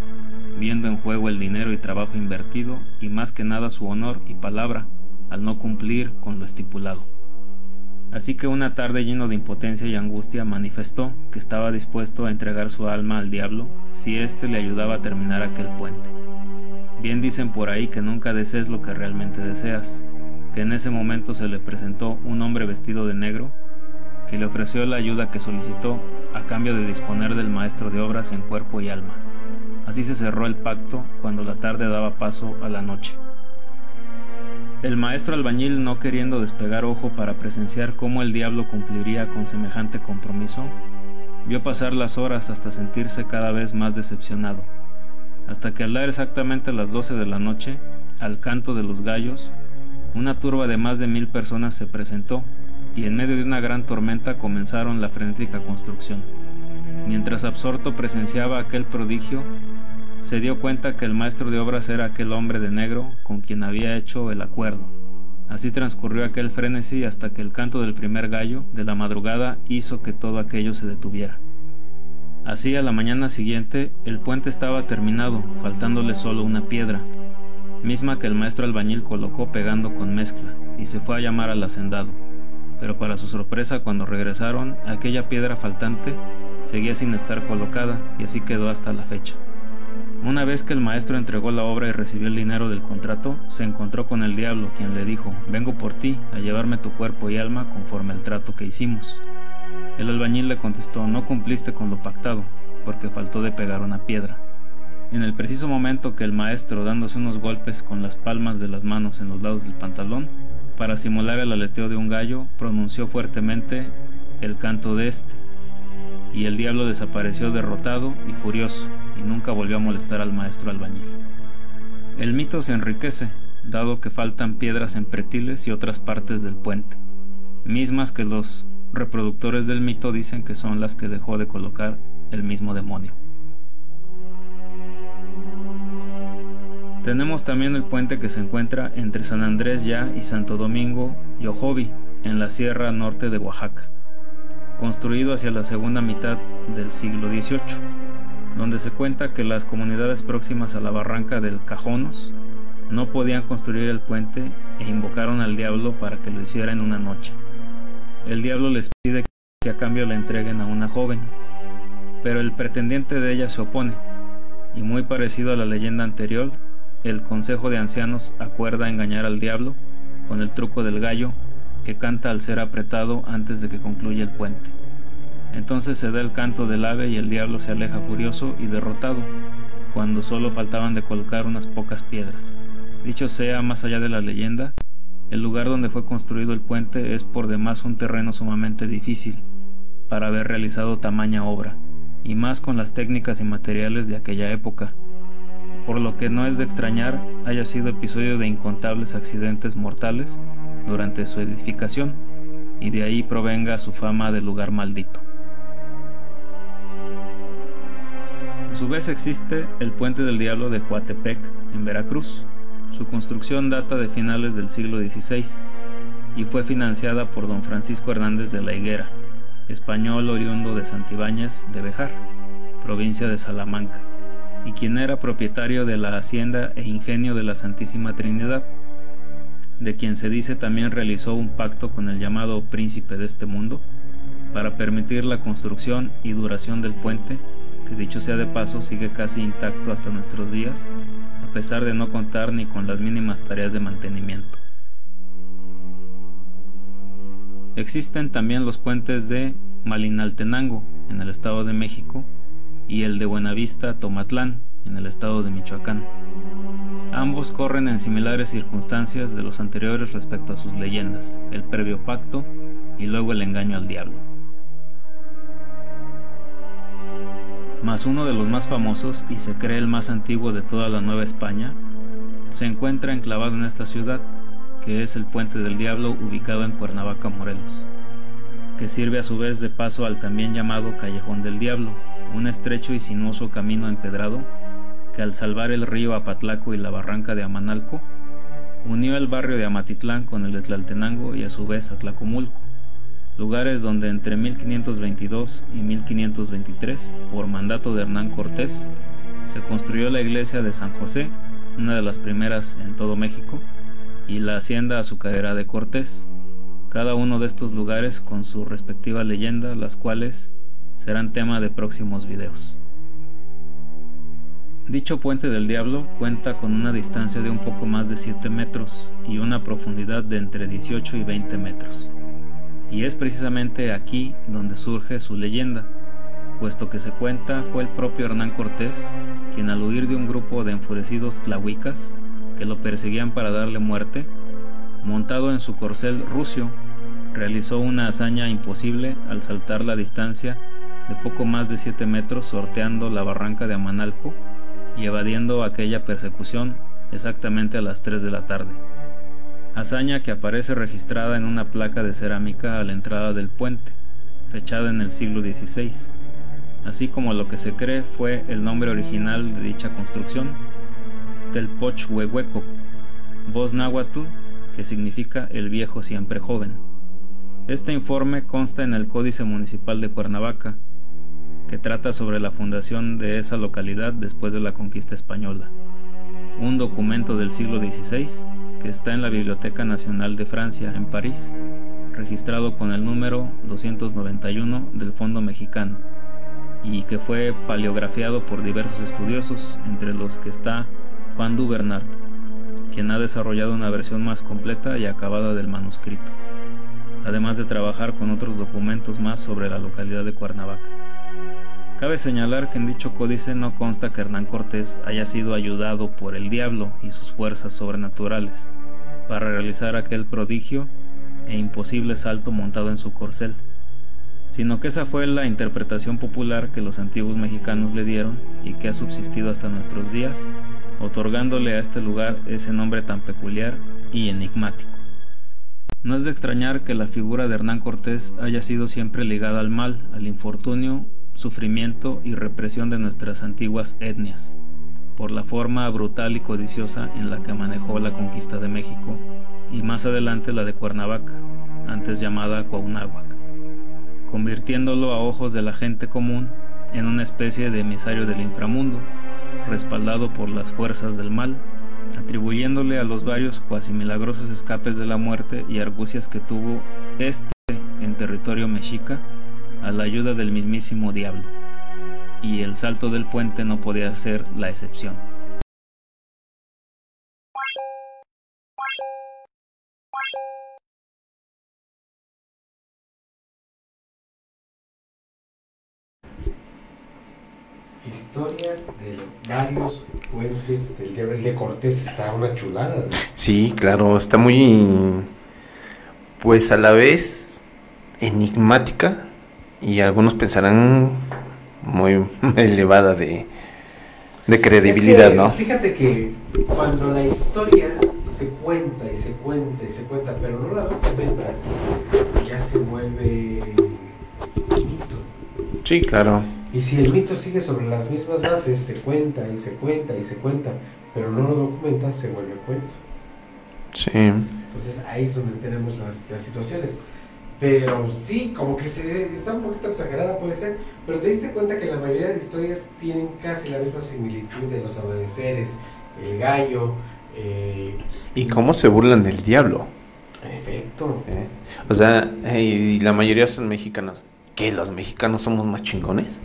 viendo en juego el dinero y trabajo invertido y más que nada su honor y palabra, al no cumplir con lo estipulado. Así que una tarde lleno de impotencia y angustia manifestó que estaba dispuesto a entregar su alma al diablo si éste le ayudaba a terminar aquel puente. Bien dicen por ahí que nunca desees lo que realmente deseas, que en ese momento se le presentó un hombre vestido de negro que le ofreció la ayuda que solicitó a cambio de disponer del maestro de obras en cuerpo y alma. Así se cerró el pacto cuando la tarde daba paso a la noche. El maestro albañil, no queriendo despegar ojo para presenciar cómo el diablo cumpliría con semejante compromiso, vio pasar las horas hasta sentirse cada vez más decepcionado, hasta que al dar exactamente las doce de la noche, al canto de los gallos, una turba de más de mil personas se presentó y en medio de una gran tormenta comenzaron la frenética construcción. Mientras absorto presenciaba aquel prodigio, se dio cuenta que el maestro de obras era aquel hombre de negro con quien había hecho el acuerdo. Así transcurrió aquel frenesí hasta que el canto del primer gallo de la madrugada hizo que todo aquello se detuviera. Así a la mañana siguiente el puente estaba terminado, faltándole solo una piedra, misma que el maestro albañil colocó pegando con mezcla, y se fue a llamar al hacendado. pero para su sorpresa cuando regresaron, aquella piedra faltante seguía sin estar colocada y así quedó hasta la fecha. Una vez que el maestro entregó la obra y recibió el dinero del contrato, se encontró con el diablo, quien le dijo, vengo por ti, a llevarme tu cuerpo y alma conforme al trato que hicimos. El albañil le contestó, no cumpliste con lo pactado, porque faltó de pegar una piedra. En el preciso momento que el maestro, dándose unos golpes con las palmas de las manos en los lados del pantalón, para simular el aleteo de un gallo, pronunció fuertemente el canto de este, y el diablo desapareció derrotado y furioso, y nunca volvió a molestar al maestro albañil. El mito se enriquece, dado que faltan piedras en pretiles y otras partes del puente, mismas que los reproductores del mito dicen que son las que dejó de colocar el mismo demonio. Tenemos también el puente que se encuentra entre San Andrés Ya y Santo Domingo Yojovi, en la sierra norte de Oaxaca, construido hacia la segunda mitad del siglo XVIII, donde se cuenta que las comunidades próximas a la barranca del Cajonos no podían construir el puente e invocaron al diablo para que lo hiciera en una noche. El diablo les pide que a cambio la entreguen a una joven, pero el pretendiente de ella se opone, y muy parecido a la leyenda anterior, el Consejo de Ancianos acuerda engañar al diablo con el truco del gallo que canta al ser apretado antes de que concluya el puente. Entonces se da el canto del ave y el diablo se aleja furioso y derrotado, cuando solo faltaban de colocar unas pocas piedras. Dicho sea, más allá de la leyenda, el lugar donde fue construido el puente es por demás un terreno sumamente difícil para haber realizado tamaña obra, y más con las técnicas y materiales de aquella época, por lo que no es de extrañar haya sido episodio de incontables accidentes mortales durante su edificación, y de ahí provenga su fama de lugar maldito. A su vez existe el Puente del Diablo de Coatepec, en Veracruz. Su construcción data de finales del siglo XVI y fue financiada por don Francisco Hernández de la Higuera, español oriundo de Santibáñez de Bejar, provincia de Salamanca y quien era propietario de la hacienda e ingenio de la Santísima Trinidad, de quien se dice también realizó un pacto con el llamado príncipe de este mundo para permitir la construcción y duración del puente, que dicho sea de paso sigue casi intacto hasta nuestros días, a pesar de no contar ni con las mínimas tareas de mantenimiento. Existen también los puentes de Malinaltenango, en el Estado de México, y el de Buenavista Tomatlán, en el estado de Michoacán. Ambos corren en similares circunstancias de los anteriores respecto a sus leyendas, el previo pacto y luego el engaño al diablo. Mas uno de los más famosos, y se cree el más antiguo de toda la Nueva España, se encuentra enclavado en esta ciudad, que es el Puente del Diablo ubicado en Cuernavaca, Morelos, que sirve a su vez de paso al también llamado Callejón del Diablo, un estrecho y sinuoso camino empedrado que al salvar el río Apatlaco y la barranca de Amanalco, unió el barrio de Amatitlán con el de Tlaltenango y a su vez Atlacomulco, lugares donde entre 1522 y 1523, por mandato de Hernán Cortés, se construyó la iglesia de San José, una de las primeras en todo México, y la hacienda azucarera de Cortés, cada uno de estos lugares con su respectiva leyenda, las cuales serán tema de próximos videos. Dicho puente del diablo cuenta con una distancia de un poco más de 7 metros y una profundidad de entre 18 y 20 metros. Y es precisamente aquí donde surge su leyenda, puesto que se cuenta fue el propio Hernán Cortés quien al huir de un grupo de enfurecidos tlahuicas que lo perseguían para darle muerte, montado en su corcel rucio, realizó una hazaña imposible al saltar la distancia de poco más de 7 metros sorteando la barranca de Amanalco y evadiendo aquella persecución exactamente a las 3 de la tarde. Hazaña que aparece registrada en una placa de cerámica a la entrada del puente, fechada en el siglo XVI, así como lo que se cree fue el nombre original de dicha construcción, Telpochhuehueco, voz náhuatl que significa el viejo siempre joven. Este informe consta en el Códice Municipal de Cuernavaca, que trata sobre la fundación de esa localidad después de la conquista española. Un documento del siglo XVI que está en la Biblioteca Nacional de Francia, en París, registrado con el número 291 del Fondo Mexicano y que fue paleografiado por diversos estudiosos, entre los que está Juan Dubernard, quien ha desarrollado una versión más completa y acabada del manuscrito, además de trabajar con otros documentos más sobre la localidad de Cuernavaca. Cabe señalar que en dicho códice no consta que Hernán Cortés haya sido ayudado por el diablo y sus fuerzas sobrenaturales para realizar aquel prodigio e imposible salto montado en su corcel, sino que esa fue la interpretación popular que los antiguos mexicanos le dieron y que ha subsistido hasta nuestros días, otorgándole a este lugar ese nombre tan peculiar y enigmático. No es de extrañar que la figura de Hernán Cortés haya sido siempre ligada al mal, al infortunio sufrimiento y represión de nuestras antiguas etnias, por la forma brutal y codiciosa en la que manejó la conquista de México y más adelante la de Cuernavaca, antes llamada Cuauhnáhuac, convirtiéndolo a ojos de la gente común en una especie de emisario del inframundo, respaldado por las fuerzas del mal, atribuyéndole a los varios cuasi milagrosos escapes de la muerte y argucias que tuvo este en territorio mexica a la ayuda del mismísimo diablo, y el salto del puente no podía ser la excepción. Historias de varios puentes del diablo. El de Cortés está una chulada. ¿no? Sí, claro, está muy, pues a la vez enigmática y algunos pensarán muy elevada de, de credibilidad, Es que, ¿no? Fíjate que cuando la historia se cuenta y se cuenta y se cuenta, pero no la documentas, ya se vuelve mito. Sí, claro. Y si el mito sigue sobre las mismas bases, se cuenta y se cuenta y se cuenta, pero no lo documentas, se vuelve cuento. Sí. Entonces ahí es donde tenemos las, las situaciones. Pero sí, como que se, está un poquito exagerada, puede ser. Pero te diste cuenta que la mayoría de historias tienen casi la misma similitud de los amaneceres, el gallo. eh, ¿Y cómo se burlan del diablo? en efecto. ¿eh? O sea, eh, y la mayoría son mexicanos. ¿Qué? ¿Los mexicanos somos más chingones?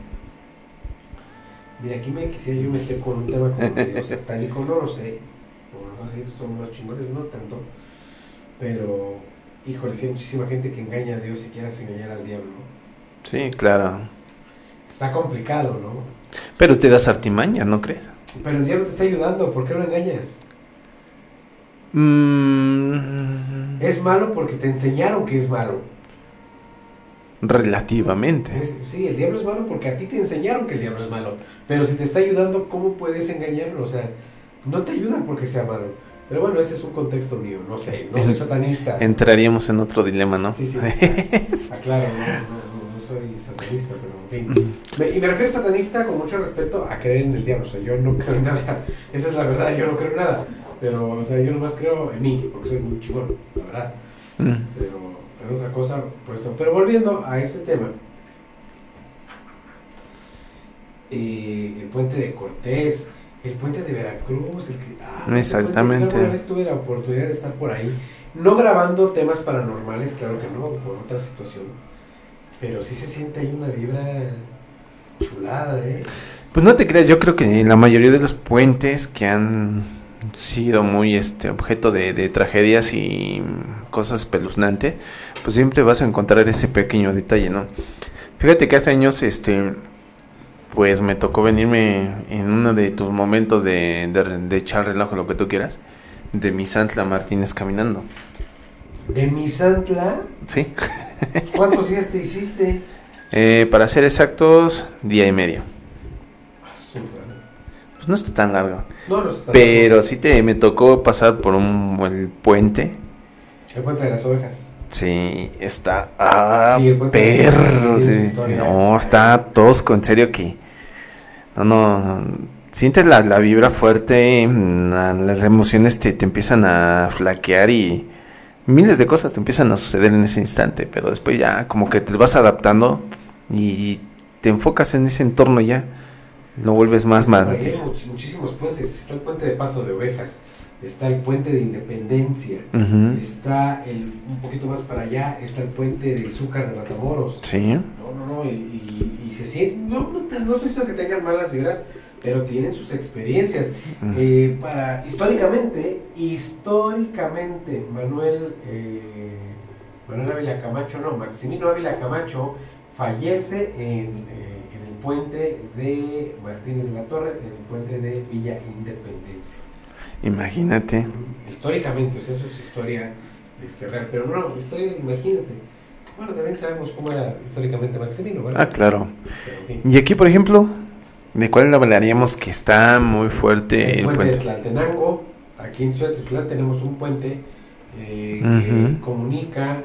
Mira, aquí me quisiera yo meter con un tema como medio satánico, no lo sé. O no sé, son más chingones, no tanto. Pero, híjole, sí hay muchísima gente que engaña a Dios y quieras engañar al diablo. Sí, claro. Está complicado, ¿no? Pero te das artimaña, ¿no crees? Pero el diablo te está ayudando, ¿por qué lo engañas? Mm, Es malo porque te enseñaron que es malo. relativamente. Es- sí, el diablo es malo porque a ti te enseñaron que el diablo es malo. Pero si te está ayudando, ¿cómo puedes engañarlo? O sea, no te ayuda porque sea malo. Pero bueno, ese es un contexto mío, no sé, no soy En- satanista. Entraríamos en otro dilema, ¿no? Sí, sí. Aclaro, no, no, no, no soy satanista, pero en fin. Me- y me refiero a satanista con mucho respeto a creer en el diablo. O sea, yo no creo en nada. Esa es la verdad, yo no creo en nada. Pero, o sea, yo nomás creo en mí, porque soy muy chingón, la verdad. Mm, Pero en otra cosa, pues. Pero volviendo a este tema. eh, el puente de Cortés, el puente de Veracruz, el que, ah, Exactamente. alguna vez tuve la oportunidad de estar por ahí, no grabando temas paranormales, claro que no, por otra situación, pero sí se siente ahí una vibra chulada, ¿eh? Pues no te creas, yo creo que en la mayoría de los puentes que han sido muy este objeto de, de tragedias y cosas espeluznantes, pues siempre vas a encontrar ese pequeño detalle, ¿no? Fíjate que hace años, este, pues me tocó venirme en uno de tus momentos de, de, de echar relajo, lo que tú quieras, de mi Santla Martínez caminando, De Misantla, ¿sí? ¿cuántos días te hiciste? Eh, para ser exactos, día y medio. Pues no está tan largo. No, no está Pero sí te me tocó pasar por un el puente. El puente de las ovejas. Sí, está ah, Sí, perro. sí, no, está tosco, en serio que no no sientes la, la vibra fuerte, mm, la- las emociones te, te empiezan a flaquear y miles de cosas te empiezan a suceder en ese instante, pero después ya como que te vas adaptando y te enfocas en ese entorno ya, lo vuelves más Por ahí hay muchísimos puentes. Está el puente de Paso de Ovejas. Está el puente de Independencia, está el, un poquito más para allá, está el puente de Zúcar de Matamoros. Sí. No, no, no, y, y- y se sienten, no, no, no estoy diciendo que tengan malas vibras, pero tienen sus experiencias. Eh, para, históricamente, históricamente, Manuel, eh, Manuel Ávila Camacho, no, Maximino Ávila Camacho fallece en, eh, en el puente de Martínez de la Torre, en el puente de Villa Independencia. Imagínate. Históricamente, sea, eso es historia este, real, pero no, historia, imagínate. Bueno, también sabemos cómo era históricamente Maximino, ¿verdad? Ah, claro. Pero, en fin. Y aquí, por ejemplo, ¿de cuál hablaríamos que está muy fuerte el el puente de? Tlaltenango. Aquí en Ciudad de Tlaxcala tenemos un puente eh, Ujú. que comunica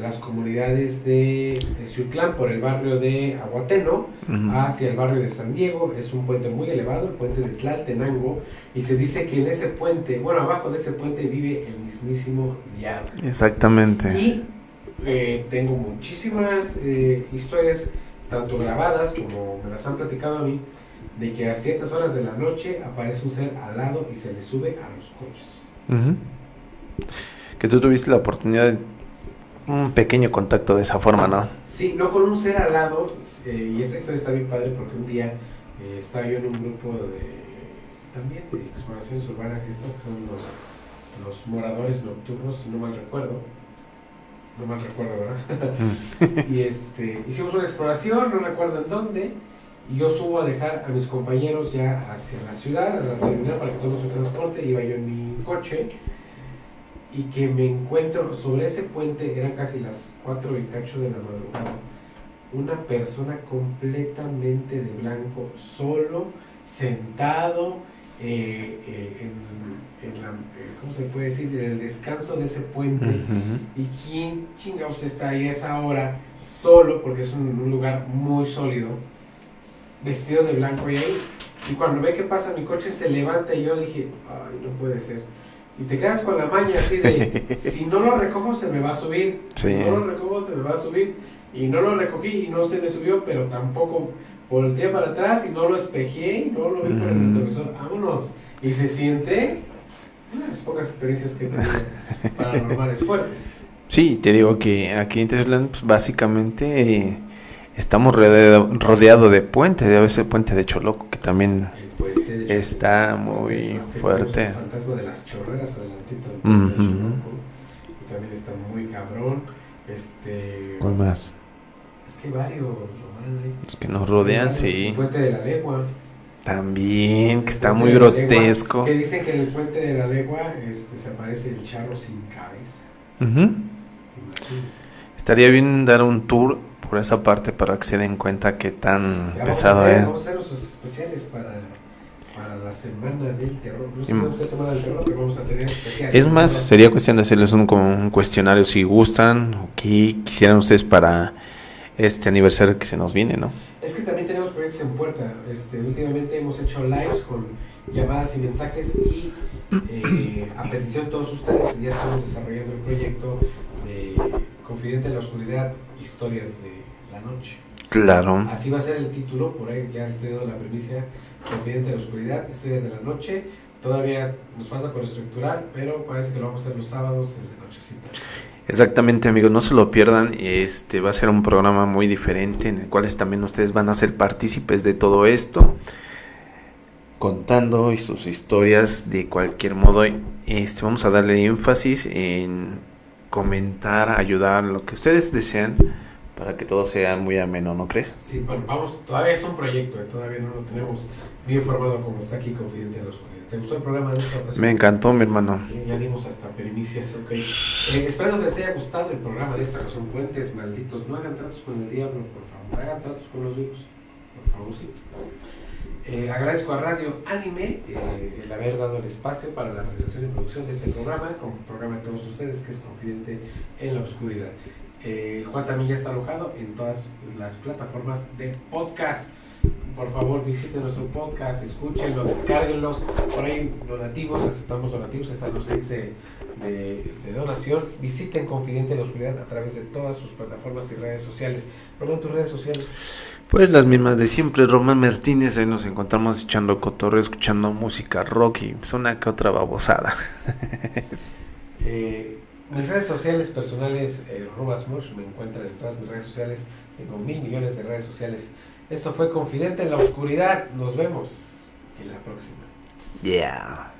las comunidades de, de Ciutlán por el barrio de Aguateno hacia el barrio de San Diego. Es un puente muy elevado, el puente de Tlaltenango. Y se dice que en ese puente, bueno, abajo de ese puente vive el mismísimo diablo. Exactamente. Y eh, tengo muchísimas eh, historias, tanto grabadas como me las han platicado a mí, de que a ciertas horas de la noche aparece un ser alado y se le sube a los coches. Que tú tuviste la oportunidad de un pequeño contacto de esa forma, ¿no? Sí, no con un ser alado, eh, y esta historia está bien padre porque un día eh, estaba yo en un grupo de también de exploraciones urbanas y esto, que son los, los moradores nocturnos, si no mal recuerdo. No mal recuerdo, ¿verdad? y este, hicimos una exploración, no recuerdo en dónde, y yo subo a dejar a mis compañeros ya hacia la ciudad, a la terminal para que tomen su transporte, iba yo en mi coche, y que me encuentro sobre ese puente, eran casi las 4 y cacho de la madrugada, una persona completamente de blanco, solo, sentado eh, eh, en, en la, eh, ¿cómo se puede decir? En el descanso de ese puente. ¿Y quién chingados está ahí a esa hora solo? Porque es un, un lugar muy sólido, vestido de blanco y ahí. Y cuando ve que pasa mi coche se levanta y yo dije, ay, no puede ser. Y te quedas con la maña así de, si no lo recojo se me va a subir. Sí. Si no lo recojo se me va a subir. Y no lo recogí y no se me subió, pero tampoco volteé para atrás y no lo espejé y no lo vi por el retrovisor. Vámonos. Y se siente una de las pocas experiencias que he tenido paranormales fuertes. Sí, te digo que aquí en Tesla, pues, básicamente eh, estamos rodeado, rodeado de puentes. A veces el puente de Choloco, que también El está muy fuerte. El fantasma de las chorreras adelantito Ujú. Choluteca, que también está muy cabrón. Este, ¿Cuál más? es que varios, Román, hay- Los que nos rodean, El sí. puente de la legua. También, que El está muy la legua, grotesco. Que dicen que en el puente de la legua este, se aparece el charro sin cabeza. Ujú. Imagínense. Estaría bien dar un tour por esa parte para que se den cuenta qué tan Ya pesado es. Vamos a hacer nuestros especiales para, para la semana del terror. No sé si vamos a semana del terror, pero vamos a tener especiales. Es más, sería cuestión de hacerles un, como un cuestionario si gustan o qué quisieran ustedes para este aniversario que se nos viene, ¿no? Es que también tenemos proyectos en puerta. Este, últimamente hemos hecho lives con llamadas y mensajes y eh, a petición de todos ustedes ya estamos desarrollando el proyecto de Confidente en la Oscuridad, Historias de la Noche. Claro. Así va a ser el título, por ahí ya les estoy dando la primicia, Confidente en la Oscuridad, Historias de la Noche. Todavía nos falta por estructurar, pero parece que lo vamos a hacer los sábados en la nochecita. Exactamente, amigos, no se lo pierdan. Este va a ser un programa muy diferente en el cual también ustedes van a ser partícipes de todo esto, contando sus historias de cualquier modo. Este vamos a darle énfasis en comentar, ayudar, lo que ustedes desean para que todo sea muy ameno, ¿no crees? Sí, bueno, vamos, todavía es un proyecto, eh, todavía no lo tenemos bien formado como está aquí Confidente en la Oscuridad. ¿Te gustó el programa de esta ocasión? Me encantó, mi hermano. Ya dimos hasta primicias, ok. Eh, espero que les haya gustado el programa de esta ocasión. Puentes malditos, no hagan tratos con el diablo, por favor. Hagan tratos con los vivos, por favorcito. Eh, agradezco a Radio Anime eh, el haber dado el espacio para la realización y producción de este programa, como programa de todos ustedes, que es Confidente en la Oscuridad. Eh, el cual también ya está alojado en todas las plataformas de podcast. Por favor, visiten nuestro podcast, escúchenlo, descárguenlos. Por ahí, donativos, aceptamos donativos. Están los links de de, de donación. Visiten Confidente en la Oscuridad a través de todas sus plataformas y redes sociales. Román, tus redes sociales. Pues las mismas de siempre, Román Martínez, ahí nos encontramos echando cotorreo, escuchando música rock y pues una que otra babosada. Eh, mis redes sociales personales, eh, Rubas me encuentran en todas mis redes sociales. Tengo mil millones de redes sociales. Esto fue Confidente en la Oscuridad. Nos vemos en la próxima. Yeah.